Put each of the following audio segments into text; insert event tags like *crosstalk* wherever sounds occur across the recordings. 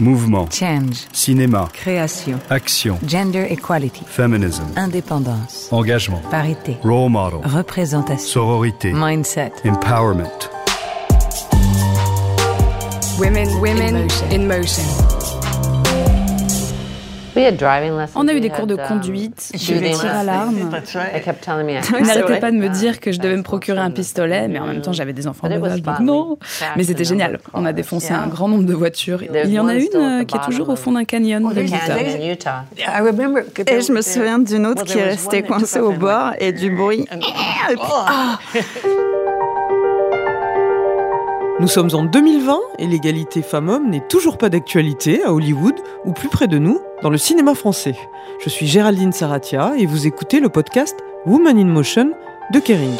Mouvement. Change. Cinéma. Création. Action. Gender equality. Feminism. Indépendance. Engagement. Parité. Role model. Représentation. Sororité. Mindset. Empowerment. Women, women in motion. On a eu des cours de conduite, je vais tirer à l'arme. *laughs* *laughs* Il n'arrêtait pas de me dire que je devais me procurer un pistolet, mais en même temps j'avais des enfants de donc non. Mais c'était génial. On a défoncé un grand nombre de voitures. Il y en a une euh, qui est toujours au fond d'un canyon de Utah. Et je me souviens d'une autre qui est restée coincée au bord et du bruit. *laughs* Nous sommes en 2020 et l'égalité femmes-hommes n'est toujours pas d'actualité à Hollywood ou plus près de nous, dans le cinéma français. Je suis Géraldine Saratia et vous écoutez le podcast Woman in Motion de Kering.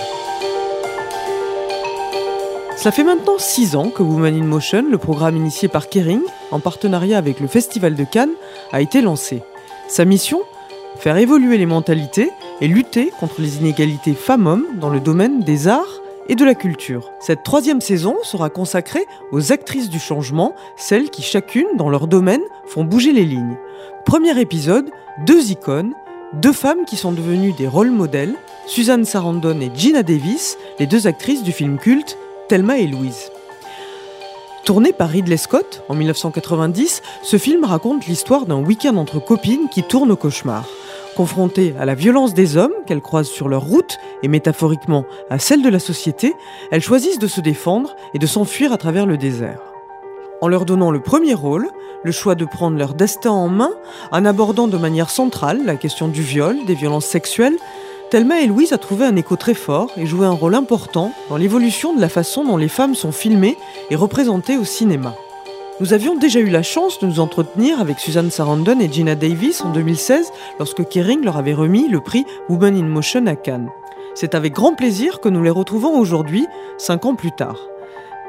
Cela fait maintenant 6 ans que Woman in Motion, le programme initié par Kering, en partenariat avec le Festival de Cannes, a été lancé. Sa mission Faire évoluer les mentalités et lutter contre les inégalités femmes-hommes dans le domaine des arts et de la culture. Cette troisième saison sera consacrée aux actrices du changement, celles qui chacune, dans leur domaine, font bouger les lignes. Premier épisode, deux icônes, deux femmes qui sont devenues des rôles modèles, Suzanne Sarandon et Gina Davis, les deux actrices du film culte Thelma et Louise. Tourné par Ridley Scott en 1990, ce film raconte l'histoire d'un week-end entre copines qui tourne au cauchemar. Confrontées à la violence des hommes qu'elles croisent sur leur route et métaphoriquement à celle de la société, elles choisissent de se défendre et de s'enfuir à travers le désert. En leur donnant le premier rôle, le choix de prendre leur destin en main, en abordant de manière centrale la question du viol, des violences sexuelles, Thelma et Louise a trouvé un écho très fort et joué un rôle important dans l'évolution de la façon dont les femmes sont filmées et représentées au cinéma. Nous avions déjà eu la chance de nous entretenir avec Suzanne Sarandon et Gina Davis en 2016 lorsque Kering leur avait remis le prix Women in Motion à Cannes. C'est avec grand plaisir que nous les retrouvons aujourd'hui, cinq ans plus tard.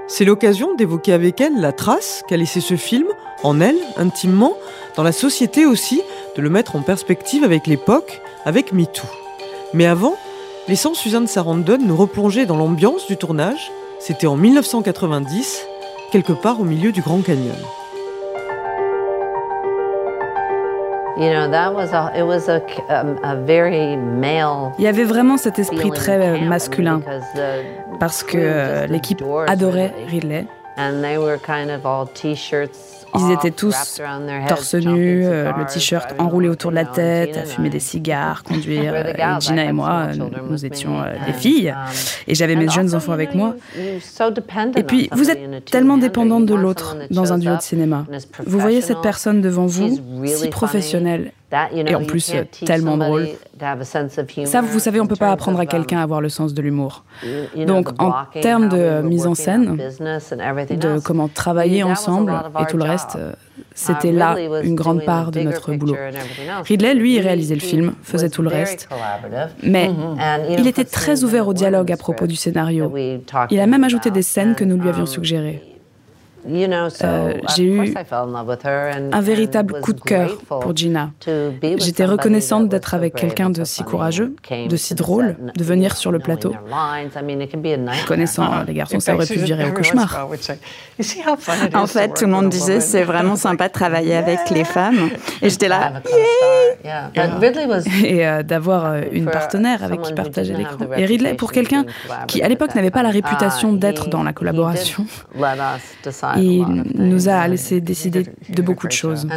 C'est l'occasion d'évoquer avec elles la trace qu'a laissé ce film, en elles, intimement, dans la société aussi, de le mettre en perspective avec l'époque, avec MeToo. Mais avant, laissant Suzanne Sarandon nous replonger dans l'ambiance du tournage, c'était en 1990, quelque part au milieu du Grand Canyon. Il y avait vraiment cet esprit très euh, masculin parce que euh, l'équipe adorait Ridley. Ils étaient tous torse nu, euh, le t-shirt enroulé autour de la tête, à fumer des cigares, conduire. Et Gina et moi, nous étions euh, des filles. Um, Et j'avais mes jeunes enfants avec moi. Et puis, vous êtes tellement dépendante de l'autre dans un duo de cinéma. Vous voyez cette personne devant vous, si professionnelle, et en plus tellement drôle. Ça, vous savez, on ne peut pas apprendre à quelqu'un à avoir le sens de l'humour. Donc, en termes de mise en scène, de comment travailler ensemble et tout le reste, uh, c'était là une grande part de notre boulot. Ridley, lui, réalisait le film, faisait tout le reste. Mais mm-hmm. il était très ouvert au dialogue à propos du scénario. Il a même ajouté des scènes que nous lui avions um, suggérées. Euh, j'ai eu un véritable coup de cœur pour Gina. J'étais reconnaissante d'être avec quelqu'un de si courageux, de si drôle, de venir sur le plateau. Connaissant les garçons, ça aurait pu virer au cauchemar. En fait, tout le monde disait c'est vraiment sympa de travailler avec les femmes. Et j'étais là, *laughs* et euh, d'avoir euh, une partenaire avec qui partager l'écran. Et Ridley, pour quelqu'un qui à l'époque n'avait pas la réputation d'être dans la collaboration, il nous a laissé décider de beaucoup de choses.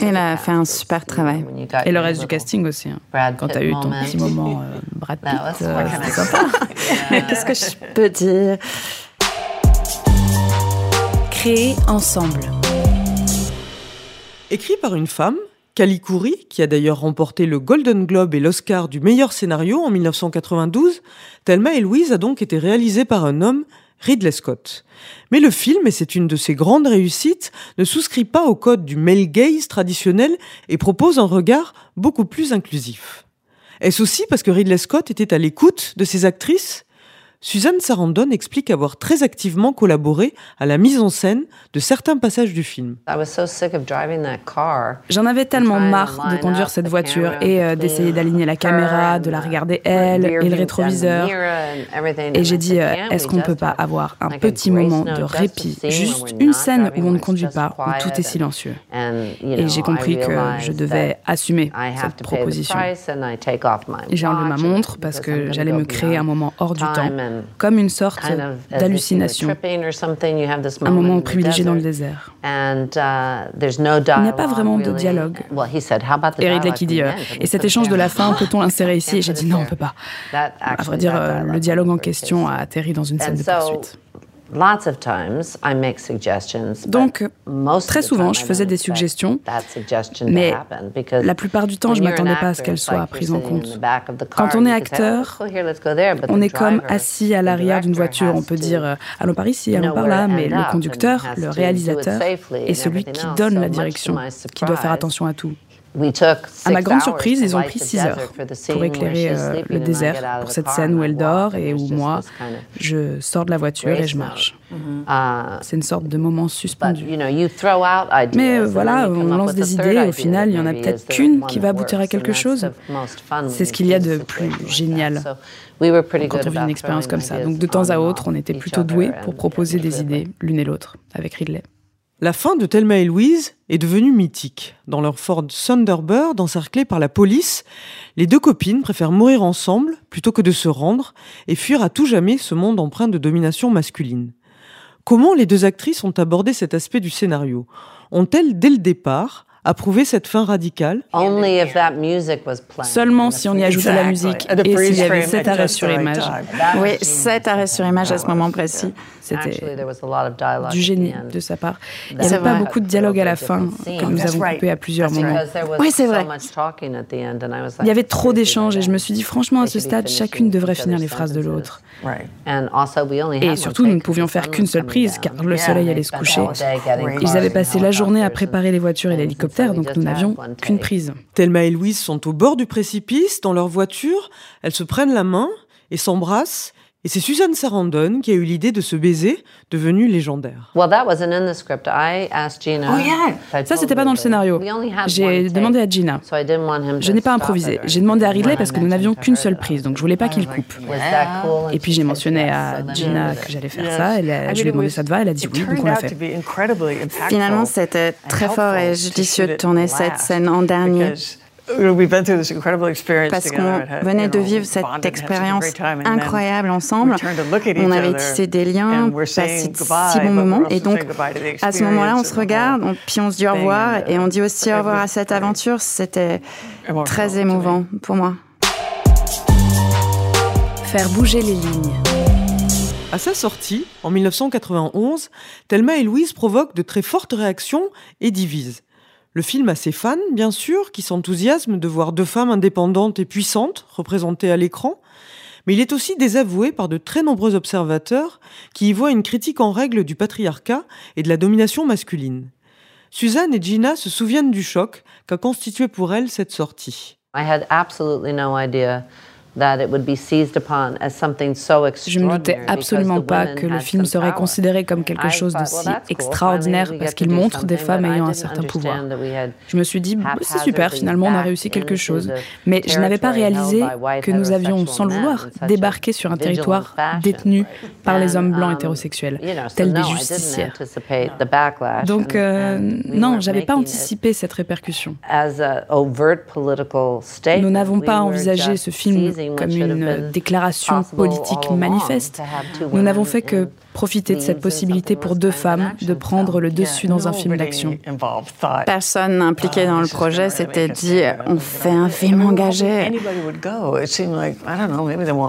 Il a fait un super travail. Et le reste du casting aussi. Hein. Quand tu as eu ton petit moment euh, Brad Pitt, euh, c'était sympa. *laughs* Qu'est-ce que je peux dire? Créer ensemble. Écrit par une femme, Kali Kouri, qui a d'ailleurs remporté le Golden Globe et l'Oscar du meilleur scénario en 1992, Thelma et Louise a donc été réalisé par un homme, Ridley Scott. Mais le film, et c'est une de ses grandes réussites, ne souscrit pas au code du male gaze traditionnel et propose un regard beaucoup plus inclusif. Est-ce aussi parce que Ridley Scott était à l'écoute de ses actrices? Suzanne Sarandon explique avoir très activement collaboré à la mise en scène de certains passages du film. J'en avais tellement marre de conduire cette voiture et euh, d'essayer d'aligner la caméra, de la regarder elle et le rétroviseur. Et j'ai dit, euh, est-ce qu'on ne peut pas avoir un petit moment de répit, juste une scène où on ne conduit pas, où tout est silencieux Et j'ai compris que je devais assumer cette proposition. J'ai enlevé ma montre parce que j'allais me créer un moment hors du temps comme une sorte d'hallucination, un moment privilégié dans le désert. Uh, Il n'y a pas vraiment de dialogue. Et Ridley qui dit, euh, et cet échange de la fin, peut-on l'insérer ici Et j'ai dit non, on peut pas. À vrai dire, euh, le dialogue en question a atterri dans une scène de poursuite. Donc, très souvent, je faisais des suggestions, mais la plupart du temps, je ne m'attendais pas à ce qu'elles soient prises en compte. Quand on est acteur, on est comme assis à l'arrière d'une voiture. On peut dire euh, allons par ici, allons par là, mais le conducteur, le réalisateur, est celui qui donne la direction, qui doit faire attention à tout. À ma grande surprise, ils ont pris six heures pour éclairer euh, le désert pour cette scène où elle dort et où moi, je sors de la voiture et je marche. Uh, C'est une sorte de moment suspendu. Mais euh, voilà, on lance des idées et au final, il n'y en a peut-être qu'une qui va aboutir à quelque chose. C'est ce qu'il y a de plus génial quand on vit une expérience comme ça. Donc de temps à autre, on était plutôt doués pour proposer des idées l'une et l'autre avec Ridley. La fin de Thelma et Louise est devenue mythique. Dans leur Ford Thunderbird, encerclée par la police, les deux copines préfèrent mourir ensemble plutôt que de se rendre et fuir à tout jamais ce monde empreint de domination masculine. Comment les deux actrices ont abordé cet aspect du scénario? Ont-elles, dès le départ, approuvé cette fin radicale? Seulement si on y ajoutait la musique et s'il y avait sept arrêts sur image. Oui, sept arrêts sur image à ce moment précis. C'était du génie de sa part. Il n'y avait pas beaucoup de dialogue à la fin, que nous avons coupé à plusieurs moments. Oui, c'est vrai. Il y avait trop d'échanges et je me suis dit, franchement, à ce stade, chacune devrait finir les phrases de l'autre. Et surtout, nous ne pouvions faire qu'une seule prise, car le soleil allait se coucher. Ils avaient passé la journée à préparer les voitures et l'hélicoptère, donc nous n'avions qu'une prise. Thelma et Louise sont au bord du précipice, dans leur voiture, elles se prennent la main et s'embrassent, et c'est Suzanne Sarandon qui a eu l'idée de ce baiser devenu légendaire. Oh Ça, c'était pas dans le scénario. J'ai demandé à Gina. Je n'ai pas improvisé. J'ai demandé à Ridley parce que nous n'avions qu'une seule prise, donc je voulais pas qu'il coupe. Et puis j'ai mentionné à Gina que j'allais faire ça. Elle je lui ai demandé ça te va. Elle a dit oui, donc on l'a fait. Finalement, c'était très fort et judicieux de tourner cette scène en dernier. Parce qu'on venait de vivre cette expérience incroyable ensemble. On avait tissé des liens, passé de si bons moments. Et donc, à ce moment-là, on se regarde, puis on se dit au revoir. Et on dit aussi au revoir à cette aventure. C'était très émouvant pour moi. Faire bouger les lignes. À sa sortie, en 1991, Thelma et Louise provoquent de très fortes réactions et divisent. Le film a ses fans, bien sûr, qui s'enthousiasment de voir deux femmes indépendantes et puissantes représentées à l'écran, mais il est aussi désavoué par de très nombreux observateurs qui y voient une critique en règle du patriarcat et de la domination masculine. Suzanne et Gina se souviennent du choc qu'a constitué pour elles cette sortie. Je ne doutais absolument pas que le film serait considéré comme quelque chose de si extraordinaire parce qu'il montre des femmes ayant un certain pouvoir. Je me suis dit, bah, c'est super, finalement on a réussi quelque chose. Mais je n'avais pas réalisé que nous avions, sans le vouloir, débarqué sur un territoire détenu par les hommes blancs um, hétérosexuels, tels des justicières. Donc, euh, non, j'avais pas anticipé cette répercussion. Nous n'avons pas envisagé ce film comme une déclaration politique manifeste. Nous n'avons fait que profiter de cette possibilité pour deux femmes de prendre le dessus dans un film d'action. Personne impliqué dans le projet s'était dit on fait un film engagé.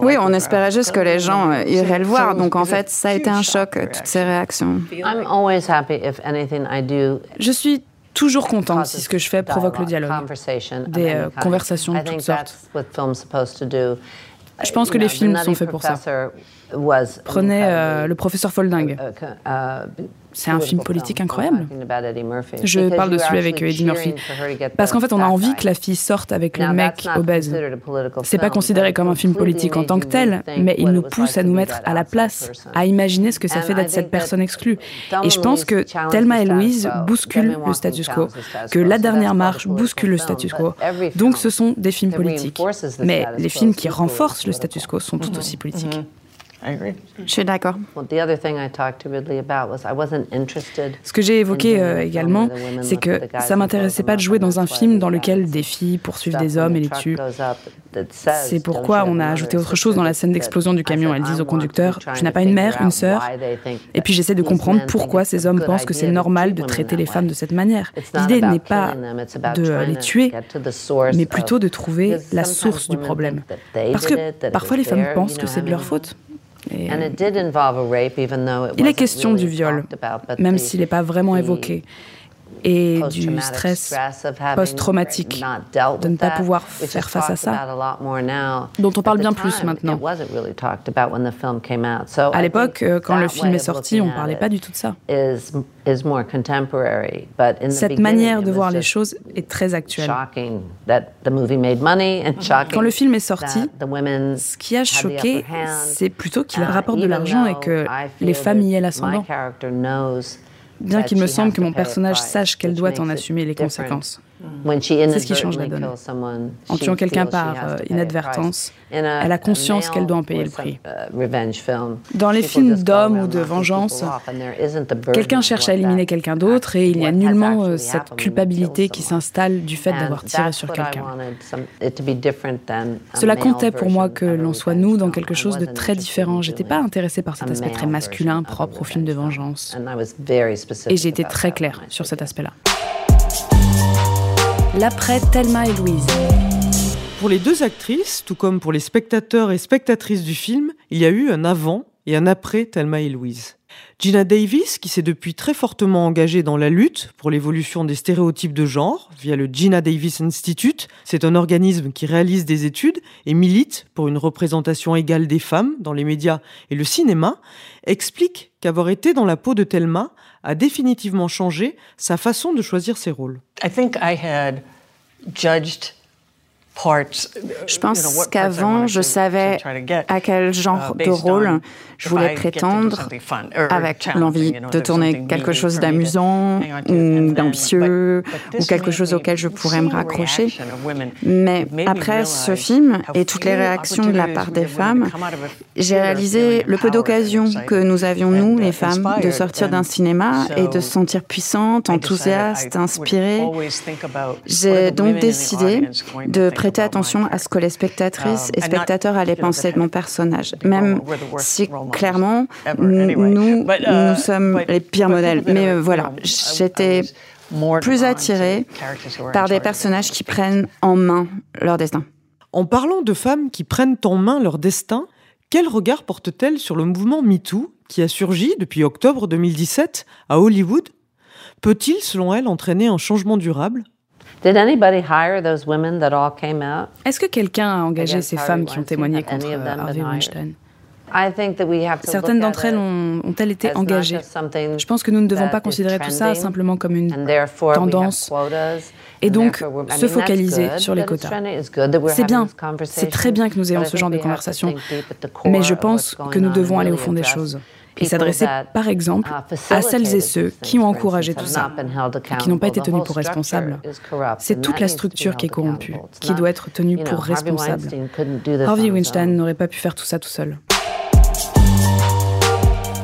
Oui, on espérait juste que les gens euh, iraient le voir. Donc en fait, ça a été un choc, toutes ces réactions. Je suis toujours contente si ce que je fais provoque le dialogue, des euh, conversations de toutes sortes. Je pense que les films sont faits pour ça. Prenez euh, le professeur Folding. C'est un film politique incroyable. Je parle de celui avec Eddie Murphy. Parce qu'en fait, on a envie que la fille sorte avec le mec obèse. C'est pas considéré comme un film politique en tant que tel, mais il nous pousse à nous mettre à la place, à imaginer ce que ça fait d'être cette personne exclue. Et je pense que Thelma et Louise bousculent le status quo, que La Dernière Marche bouscule le status quo. Donc ce sont des films politiques. Mais les films qui renforcent le status quo sont tout aussi politiques. Je suis d'accord. Ce que j'ai évoqué euh, également, c'est que ça m'intéressait pas de jouer dans un film dans lequel des filles poursuivent des hommes et les tuent. C'est pourquoi on a ajouté autre chose dans la scène d'explosion du camion. Elles disent au conducteur Tu n'as pas une mère, une sœur Et puis j'essaie de comprendre pourquoi ces hommes pensent que c'est normal de traiter les femmes de cette manière. L'idée n'est pas de les tuer, mais plutôt de trouver la source du problème. Parce que parfois les femmes pensent que c'est de leur faute. Et il est question du viol, même s'il n'est pas vraiment évoqué et du stress post-traumatique, de ne pas pouvoir faire face à ça, dont on parle bien plus maintenant. À l'époque, quand le film est sorti, on ne parlait pas du tout de ça. Cette manière de voir les choses est très actuelle. Quand le film est sorti, ce qui a choqué, c'est plutôt qu'il rapporte de l'argent et que les femmes y aient l'ascendant bien qu'il me semble que mon personnage sache qu'elle doit en assumer les conséquences. C'est ce qui change la donne. En tuant quelqu'un par euh, inadvertance, elle a conscience qu'elle doit en payer le prix. Dans les films d'hommes ou de vengeance, quelqu'un cherche à éliminer quelqu'un d'autre et il n'y a nullement euh, cette culpabilité qui s'installe du fait d'avoir tiré sur quelqu'un. Cela comptait pour moi que l'on soit nous dans quelque chose de très différent. J'étais pas intéressée par cet aspect très masculin propre aux films de vengeance. Et j'ai été très claire sur cet aspect-là l'après Thelma et Louise. Pour les deux actrices, tout comme pour les spectateurs et spectatrices du film, il y a eu un avant et un après Thelma et Louise. Gina Davis, qui s'est depuis très fortement engagée dans la lutte pour l'évolution des stéréotypes de genre via le Gina Davis Institute, c'est un organisme qui réalise des études et milite pour une représentation égale des femmes dans les médias et le cinéma, explique qu'avoir été dans la peau de Thelma a définitivement changé sa façon de choisir ses rôles. I think I had judged je pense qu'avant, je savais à quel genre uh, de rôle je voulais prétendre avec l'envie de tourner quelque chose d'amusant ou d'ambitieux ou quelque chose auquel je pourrais me raccrocher. Mais après ce film et toutes les réactions de la part des femmes, j'ai réalisé le peu d'occasions que nous avions, nous, les femmes, de sortir d'un cinéma et de se sentir puissante, enthousiaste, inspirée. J'ai donc décidé de prêter attention à ce que les spectatrices et spectateurs allaient penser de mon personnage, même si clairement nous, nous sommes les pires modèles. Mais euh, voilà, j'étais plus attirée par des personnages qui prennent en main leur destin. En parlant de femmes qui prennent en main leur destin, quel regard porte-t-elle sur le mouvement MeToo qui a surgi depuis octobre 2017 à Hollywood? Peut-il, selon elle, entraîner un changement durable? Est-ce que quelqu'un a engagé ces femmes qui ont témoigné contre Harvey Weinstein? Certaines d'entre elles ont-elles été engagées? Je pense que nous ne devons pas considérer tout ça simplement comme une tendance et donc se focaliser sur les quotas. C'est bien, c'est très bien que nous ayons ce genre de conversation, mais je pense que nous devons aller au fond des choses et s'adresser par exemple à celles et ceux qui ont encouragé tout ça, qui n'ont pas été tenus pour responsables. C'est toute la structure qui est corrompue, qui doit être tenue pour responsable. Harvey Weinstein n'aurait pas pu faire tout ça tout seul.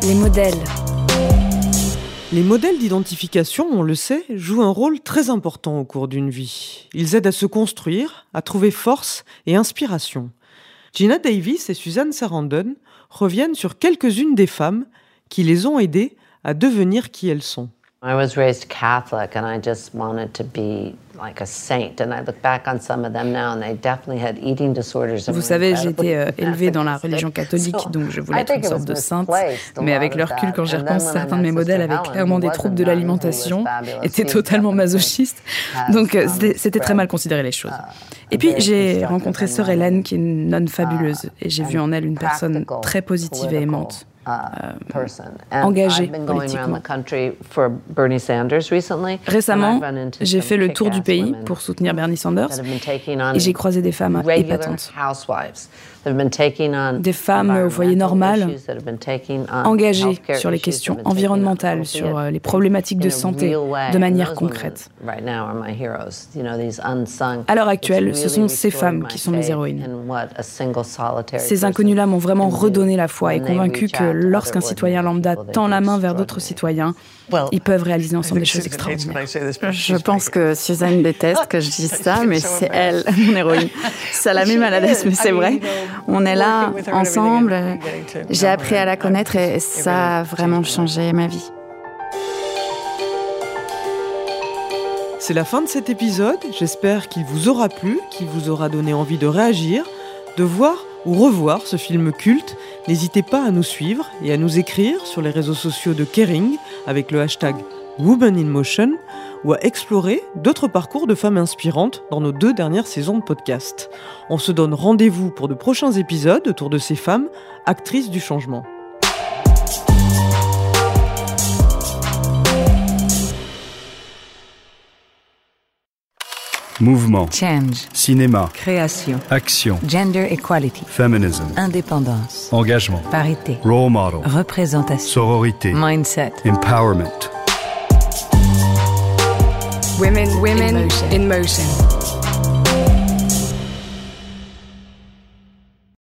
Les modèles. Les modèles d'identification, on le sait, jouent un rôle très important au cours d'une vie. Ils aident à se construire, à trouver force et inspiration. Gina Davis et Suzanne Sarandon reviennent sur quelques-unes des femmes qui les ont aidées à devenir qui elles sont. I was raised Catholic and I just wanted to be like a saint. And I look back on some of them now and they definitely had eating disorders. Vous savez, j'ai été *laughs* euh, élevée dans la religion catholique, donc je voulais être une sorte de sainte. Mais avec le recul, quand j'y repense, certains de mes modèles avaient clairement des troubles de l'alimentation, étaient totalement masochistes. Donc euh, c'était très mal considéré les choses. Et puis j'ai rencontré sœur Hélène, qui est une nonne fabuleuse, et j'ai vu en elle une personne très positive et aimante. Engagée politiquement. Récemment, j'ai fait le tour du pays pour soutenir Bernie Sanders et j'ai croisé des femmes épatantes. Des femmes au foyer normal, engagées sur les questions environnementales, sur euh, les problématiques de santé de manière concrète. À l'heure actuelle, ce sont ces femmes qui sont mes héroïnes. Ces inconnus-là m'ont vraiment redonné la foi et convaincu que lorsqu'un citoyen lambda tend la main vers d'autres citoyens, ils peuvent réaliser ensemble des choses extraordinaires. Je pense que Suzanne déteste que je dise ça, mais c'est elle, mon héroïne. *laughs* Ça la met maladesse, mais c'est vrai. On est là ensemble. J'ai appris à la connaître et ça a vraiment changé ma vie. C'est la fin de cet épisode. J'espère qu'il vous aura plu, qu'il vous aura donné envie de réagir, de voir ou revoir ce film culte. N'hésitez pas à nous suivre et à nous écrire sur les réseaux sociaux de Kering avec le hashtag Women in Motion ou à explorer d'autres parcours de femmes inspirantes dans nos deux dernières saisons de podcast. On se donne rendez-vous pour de prochains épisodes autour de ces femmes, actrices du changement. Mouvement. Change. Cinéma. Création. Action. Gender equality. Feminism. Indépendance. Engagement. Parité. Role model. Représentation. Sororité. Mindset. Empowerment. Women, women in motion. In motion.